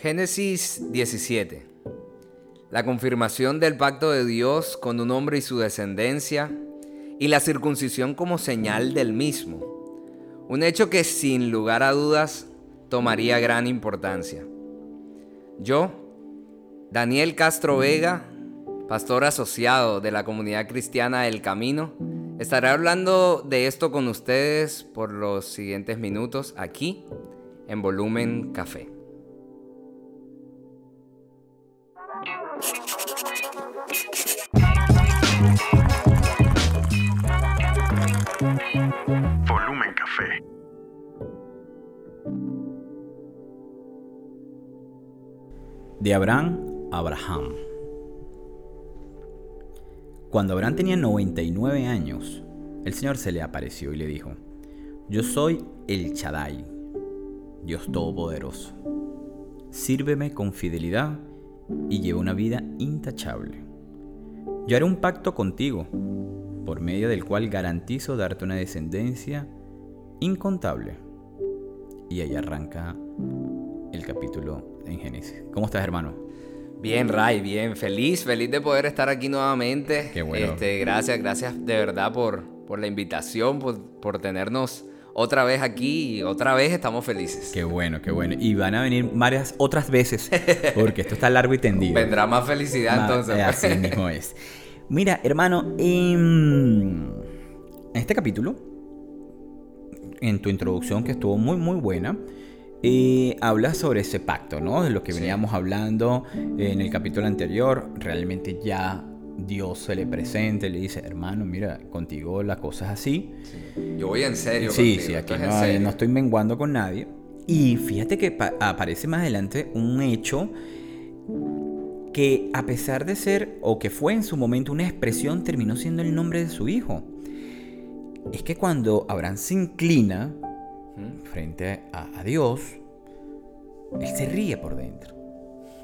Génesis 17. La confirmación del pacto de Dios con un hombre y su descendencia y la circuncisión como señal del mismo. Un hecho que sin lugar a dudas tomaría gran importancia. Yo, Daniel Castro Vega, pastor asociado de la comunidad cristiana El Camino, estaré hablando de esto con ustedes por los siguientes minutos aquí en Volumen Café. Volumen Café. De Abraham a Abraham. Cuando Abraham tenía 99 años, el Señor se le apareció y le dijo, Yo soy el Chadai, Dios Todopoderoso. Sírveme con fidelidad y lleva una vida intachable. Yo haré un pacto contigo, por medio del cual garantizo darte una descendencia incontable. Y ahí arranca el capítulo en Génesis. ¿Cómo estás, hermano? Bien, Ray, bien. Feliz, feliz de poder estar aquí nuevamente. Qué bueno. Este, gracias, gracias de verdad por, por la invitación, por, por tenernos otra vez aquí y otra vez estamos felices. Qué bueno, qué bueno. Y van a venir varias otras veces, porque esto está largo y tendido. Vendrá más felicidad entonces. eh. Así mismo es. Mira, hermano, em, en este capítulo, en tu introducción que estuvo muy, muy buena, eh, hablas sobre ese pacto, ¿no? De lo que Sí. veníamos hablando en el capítulo anterior. Realmente ya Dios se le presenta y le dice, hermano, mira, contigo la cosa es así. Yo voy en serio. Sí, contigo, sí, aquí no, no estoy menguando con nadie. Y fíjate que pa- aparece más adelante un hecho que a pesar de ser, o que fue en su momento una expresión, terminó siendo el nombre de su hijo. Es que cuando Abraham se inclina frente a, a Dios, él se ríe por dentro.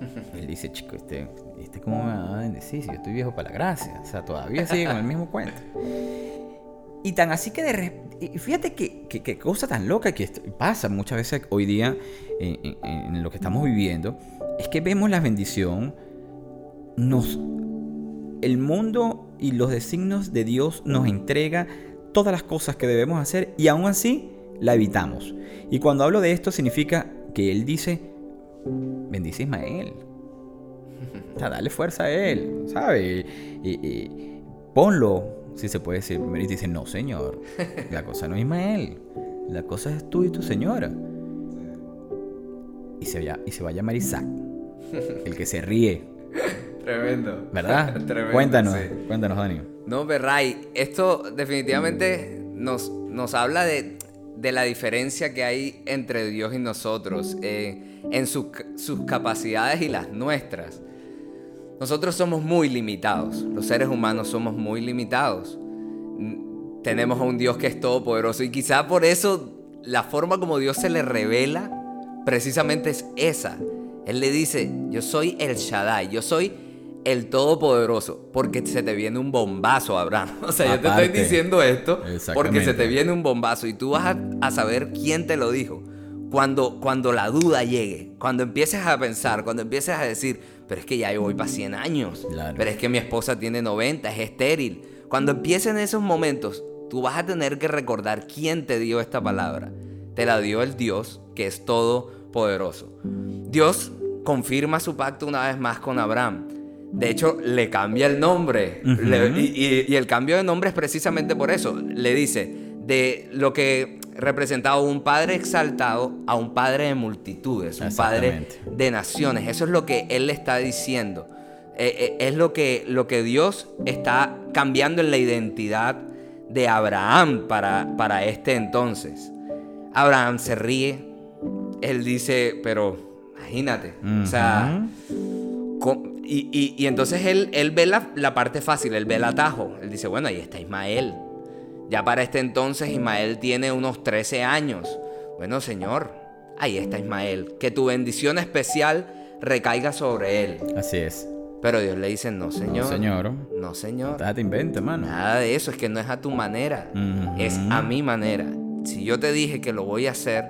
Él dice, chico, este, este cómo me va a bendecir si yo estoy viejo para la gracia. O sea, todavía sigue con el mismo cuento. Y tan así que de re- Fíjate que, que- que cosa tan loca que pasa muchas veces hoy día en, en- en lo que estamos viviendo, es que vemos la bendición, nos, el mundo y los designios de Dios nos entrega todas las cosas que debemos hacer y aún así la evitamos. Y cuando hablo de esto significa que Él dice, bendice a Ismael. O sea, dale fuerza a él, ¿sabes? Y, y- ponlo, si se puede decir. Primero y dice, no, señor, la cosa no es Ismael, la cosa es tú y tu señora. Y se, va- y se va a llamar Isaac, el que se ríe, Tremendo. ¿verdad? Tremendo, cuéntanos, sí. cuéntanos, Dani. No, Berray, esto definitivamente nos, nos habla de, de la diferencia que hay entre Dios y nosotros, eh, en sus sus capacidades y las nuestras. Nosotros somos muy limitados, los seres humanos somos muy limitados. Tenemos a un Dios que es todopoderoso y quizá por eso la forma como Dios se le revela precisamente es esa. Él le dice, yo soy el Shaddai, yo soy el Todopoderoso, porque se te viene un bombazo, Abraham. O sea, yo te estoy diciendo esto porque se te viene un bombazo y tú vas a, a saber quién te lo dijo. Cuando, cuando la duda llegue, cuando empieces a pensar, cuando empieces a decir, pero es que ya yo voy para 100 años, Claro. pero es que mi esposa tiene 90, es estéril. Cuando empiecen esos momentos, tú vas a tener que recordar quién te dio esta palabra. Te la dio el Dios que es todopoderoso. Dios confirma su pacto una vez más con Abraham. De hecho, le cambia el nombre. Le- y, y- y el cambio de nombre es precisamente por eso. Le dice, de lo que representaba un padre exaltado a un padre de multitudes, un padre de naciones. Eso es lo que él le está diciendo. Eh, eh, es lo que, lo que Dios está cambiando en la identidad de Abraham para, para este entonces. Abraham se ríe. Él dice, pero imagínate. O sea, y, y- y entonces él, él ve la, la parte fácil, él ve el atajo. Él dice, bueno, ahí está Ismael. Ya para este entonces Ismael tiene unos 13 años. Bueno, Señor, ahí está Ismael. Que tu bendición especial recaiga sobre él. Así es. Pero Dios le dice, no, Señor. No, señor. No, Señor. Inventa, mano. Nada de eso, es que no es a tu manera, es a mi manera. Si yo te dije que lo voy a hacer,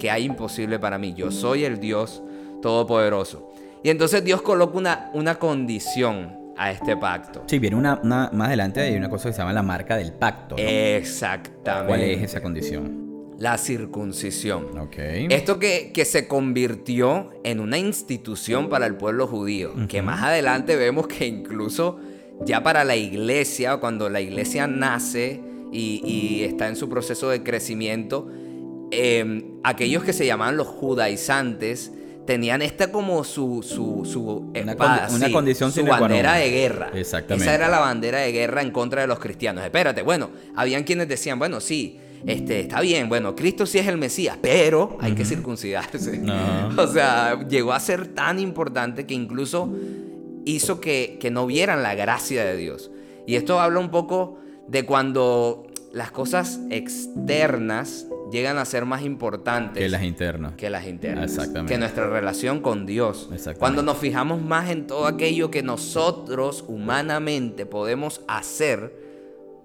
que hay imposible para mí. Yo soy el Dios Todopoderoso. Y entonces Dios coloca una, una condición a este pacto. Sí, viene una, una- más adelante hay una cosa que se llama la marca del pacto. ¿no? Exactamente. ¿Cuál es esa condición? La circuncisión. Ok. Esto que, que se convirtió en una institución para el pueblo judío, que más adelante vemos que incluso ya para la iglesia, cuando la iglesia nace y, y está en su proceso de crecimiento, eh, aquellos que se llamaban los judaizantes tenían esta como su, su, su Una espada, condi- una sí, condición su bandera de guerra. Exactamente. Esa era la bandera de guerra en contra de los cristianos. Espérate, bueno, habían quienes decían, bueno, sí, este, está bien, bueno, Cristo sí es el Mesías, pero hay que circuncidarse. O sea, llegó a ser tan importante que incluso hizo que, que no vieran la gracia de Dios. Y esto habla un poco de cuando las cosas externas llegan a ser más importantes Que las internas. que las internas. Exactamente. Que nuestra relación con Dios. Exactamente. Cuando nos fijamos más en todo aquello que nosotros humanamente podemos hacer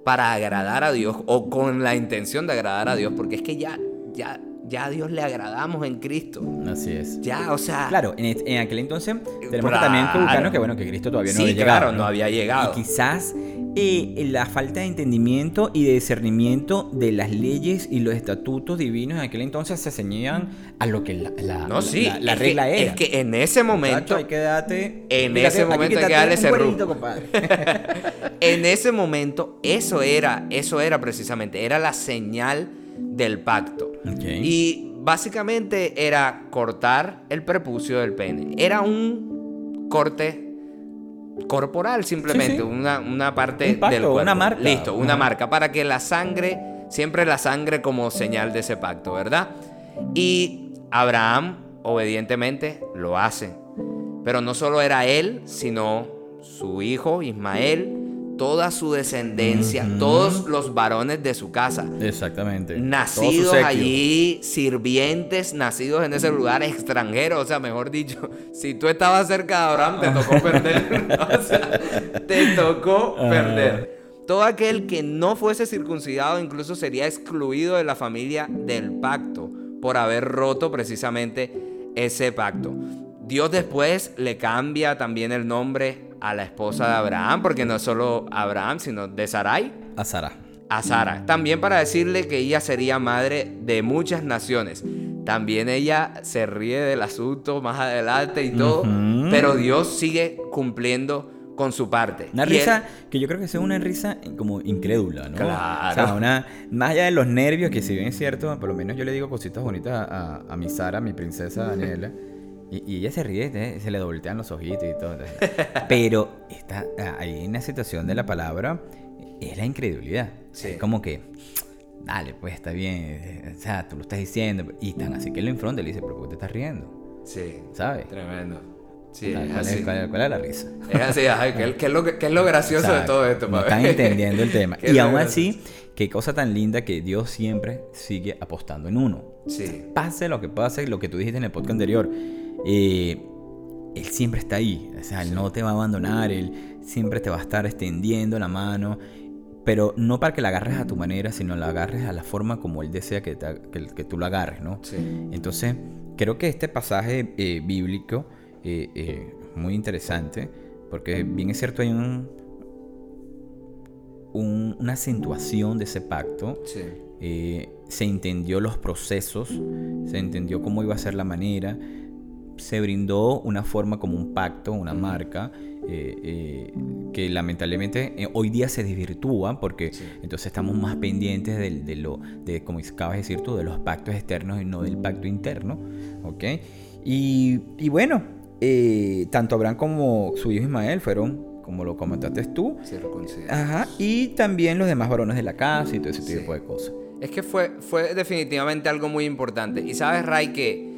para agradar a Dios o con la intención de agradar a Dios, porque es que ya, ya, ya a Dios le agradamos en Cristo. Así es. Ya, o sea. Claro, en, en aquel entonces tenemos Claro. que también que que bueno que Cristo todavía no Sí, había llegado. claro, no había llegado. Y quizás eh, la falta de entendimiento y de discernimiento de las leyes y los estatutos divinos en aquel entonces se ceñían a lo que la, la- No, la- sí. la, regla que, era. Es que en ese momento. Hay que darte. En ese momento hay que darle ese compadre. En ese momento, eso era, eso era precisamente, era la señal del pacto. Y básicamente era cortar el prepucio del pene. Era un corte corporal simplemente, Sí, sí. Una, una parte Un pacto, del cuerpo. una marca. Listo, una Ajá. marca para que la sangre, siempre la sangre como señal de ese pacto, ¿verdad? Y Abraham obedientemente lo hace. Pero no solo era él, sino su hijo Ismael, toda su descendencia, todos los varones de su casa Exactamente. Nacidos allí, sirvientes, nacidos en ese lugar, extranjeros, o sea, mejor dicho, si tú estabas cerca de Abraham, te tocó perder, o sea, te tocó Ah. perder. Todo aquel que no fuese circuncidado incluso sería excluido de la familia del pacto por haber roto precisamente ese pacto. Dios después le cambia también el nombre a la esposa de Abraham, porque no es solo Abraham, sino de Sarai, A Sara. a Sara. También para decirle que ella sería madre de muchas naciones. También ella se ríe del asunto más adelante y todo. Pero Dios sigue cumpliendo con su parte. Una Y risa que yo creo que es una risa como incrédula, ¿no? Claro. O sea, una, más allá de los nervios, que si bien es cierto, por lo menos yo le digo cositas bonitas a, a mi Sara, mi princesa Daniela, y, y ella se ríe, ¿eh? se le voltean los ojitos y todo. Pero está ahí en la situación de la palabra es la incredulidad. Sí. Es como que, dale, pues está bien, eh, o sea, tú lo estás diciendo, y tan así que él le enfrenta y le dice, pero ¿por qué te estás riendo? Sí, ¿Sabes? tremendo. Sí, ¿Cuál, es así. cuál es- cuál es la risa? Es así, ay, ¿qué, qué es lo, qué es lo gracioso de todo esto? No están entendiendo el tema. Y aún gracioso. así, qué cosa tan linda que Dios siempre sigue apostando en uno. Sí, Pase lo que pase, lo que tú dijiste en el podcast anterior, eh, Él siempre está ahí. O sea, Él no te va a abandonar, Él siempre te va a estar extendiendo la mano. Pero no para que la agarres a tu manera, sino la agarres a la forma como Él desea que, te- que, que tú la agarres, ¿no? sí. Entonces, creo que este pasaje eh, bíblico eh, eh, es muy interesante, porque bien es cierto, hay un, un- una acentuación de ese pacto. Sí. eh, se entendió los procesos, se entendió cómo iba a ser la manera, se brindó una forma como un pacto, una marca, eh, eh, que lamentablemente eh, hoy día se desvirtúa porque Sí. entonces estamos más pendientes de, lo, de, como acabas de decir tú, de los pactos externos y no del pacto interno, ¿ok? Y, y bueno, tanto Abraham como su hijo Ismael fueron, como lo comentaste tú. Ajá, y también los demás varones de la casa y todo ese Sí. tipo de cosas. Es que fue, fue definitivamente algo muy importante. Y sabes, Ray, que,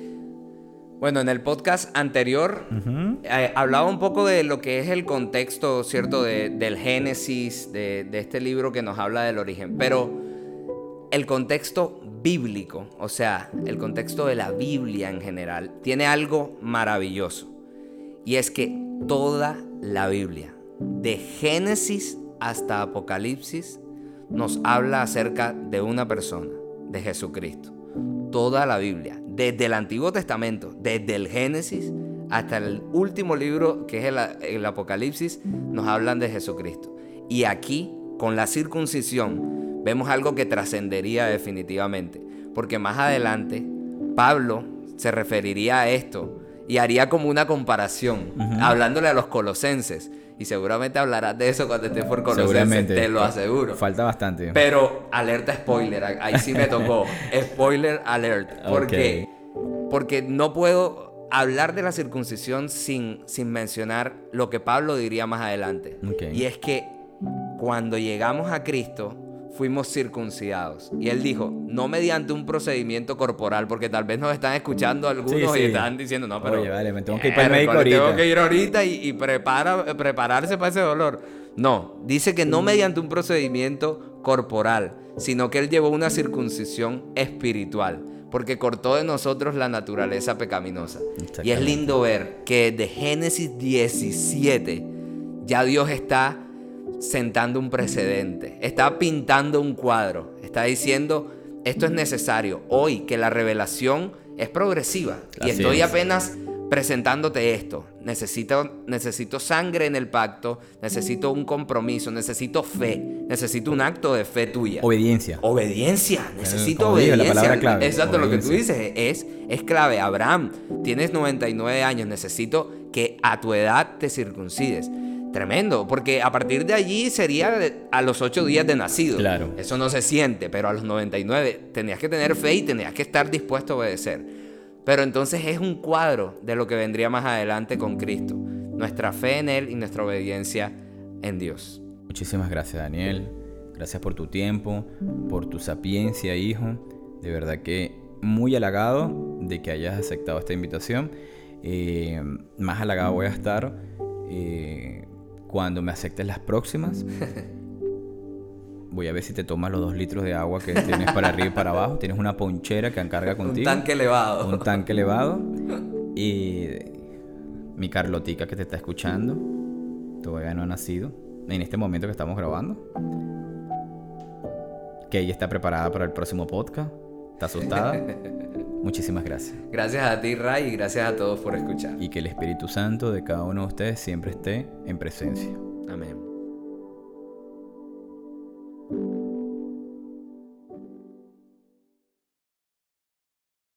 bueno, en el podcast anterior Ujú. eh, hablaba un poco de lo que es el contexto, ¿cierto? De- del Génesis, de, de este libro que nos habla del origen. Pero el contexto bíblico, o sea, el contexto de la Biblia en general, tiene algo maravilloso. Y es que toda la Biblia, de Génesis hasta Apocalipsis, nos habla acerca de una persona, de Jesucristo. Toda la Biblia, desde el Antiguo Testamento, desde el Génesis hasta el último libro que es el, Apocalipsis, nos hablan de Jesucristo. Y aquí, con la circuncisión, vemos algo que trascendería definitivamente. Porque más adelante, Pablo se referiría a esto y haría como una comparación, hablándole a los colosenses. Y seguramente hablarás de eso cuando estés por Colosenses, te lo aseguro. Falta bastante. Pero alerta spoiler, ahí sí me tocó. spoiler alert. ¿Por Ok. qué? Porque no puedo hablar de la circuncisión sin, sin mencionar lo que Pablo diría más adelante. Y es que cuando llegamos a Cristo, fuimos circuncidados. Y él dijo, no mediante un procedimiento corporal, porque tal vez nos están escuchando algunos Sí, sí. y están diciendo, no, pero... Oye, vale, me tengo que ir para el médico Miércoles, Tengo ahorita". que ir ahorita y, y prepara, prepararse para ese dolor. No, dice que no mediante un procedimiento corporal, sino que él llevó una circuncisión espiritual, porque cortó de nosotros la naturaleza pecaminosa. Y es lindo ver que de Génesis 17 ya Dios está sentando un precedente, está pintando un cuadro, está diciendo, esto es necesario hoy, que la revelación es progresiva y estoy es. apenas presentándote esto. Necesito, necesito sangre en el pacto, necesito un compromiso, necesito fe, necesito un acto de fe tuya. Obediencia. Obediencia, necesito como dije, la obediencia. palabra clave, Exacto, lo que tú obediencia. dices es, es clave. Abraham, tienes 99 años, necesito que a tu edad te circuncides. Tremendo, porque a partir de allí sería a los 8 días de nacido. Claro. Eso no se siente, pero a los 99 tenías que tener fe y tenías que estar dispuesto a obedecer. Pero entonces es un cuadro de lo que vendría más adelante con Cristo. Nuestra fe en Él y nuestra obediencia en Dios. Muchísimas gracias, Daniel. Gracias por tu tiempo, por tu sapiencia, hijo. De verdad que muy halagado de que hayas aceptado esta invitación. Eh, más halagado voy a estar eh, cuando me aceptes las próximas. Voy a ver si te tomas los dos litros de agua que tienes para arriba y para abajo. Tienes una ponchera que encarga Un contigo. tanque elevado. Un tanque elevado. Y mi Carlotica que te está escuchando. Todavía no ha nacido. En este momento que estamos grabando. Que ella está preparada para el próximo podcast. Está asustada. Muchísimas gracias. Gracias a ti, Ray, y gracias a todos por escuchar. Y que el Espíritu Santo de cada uno de ustedes siempre esté en presencia. Amén.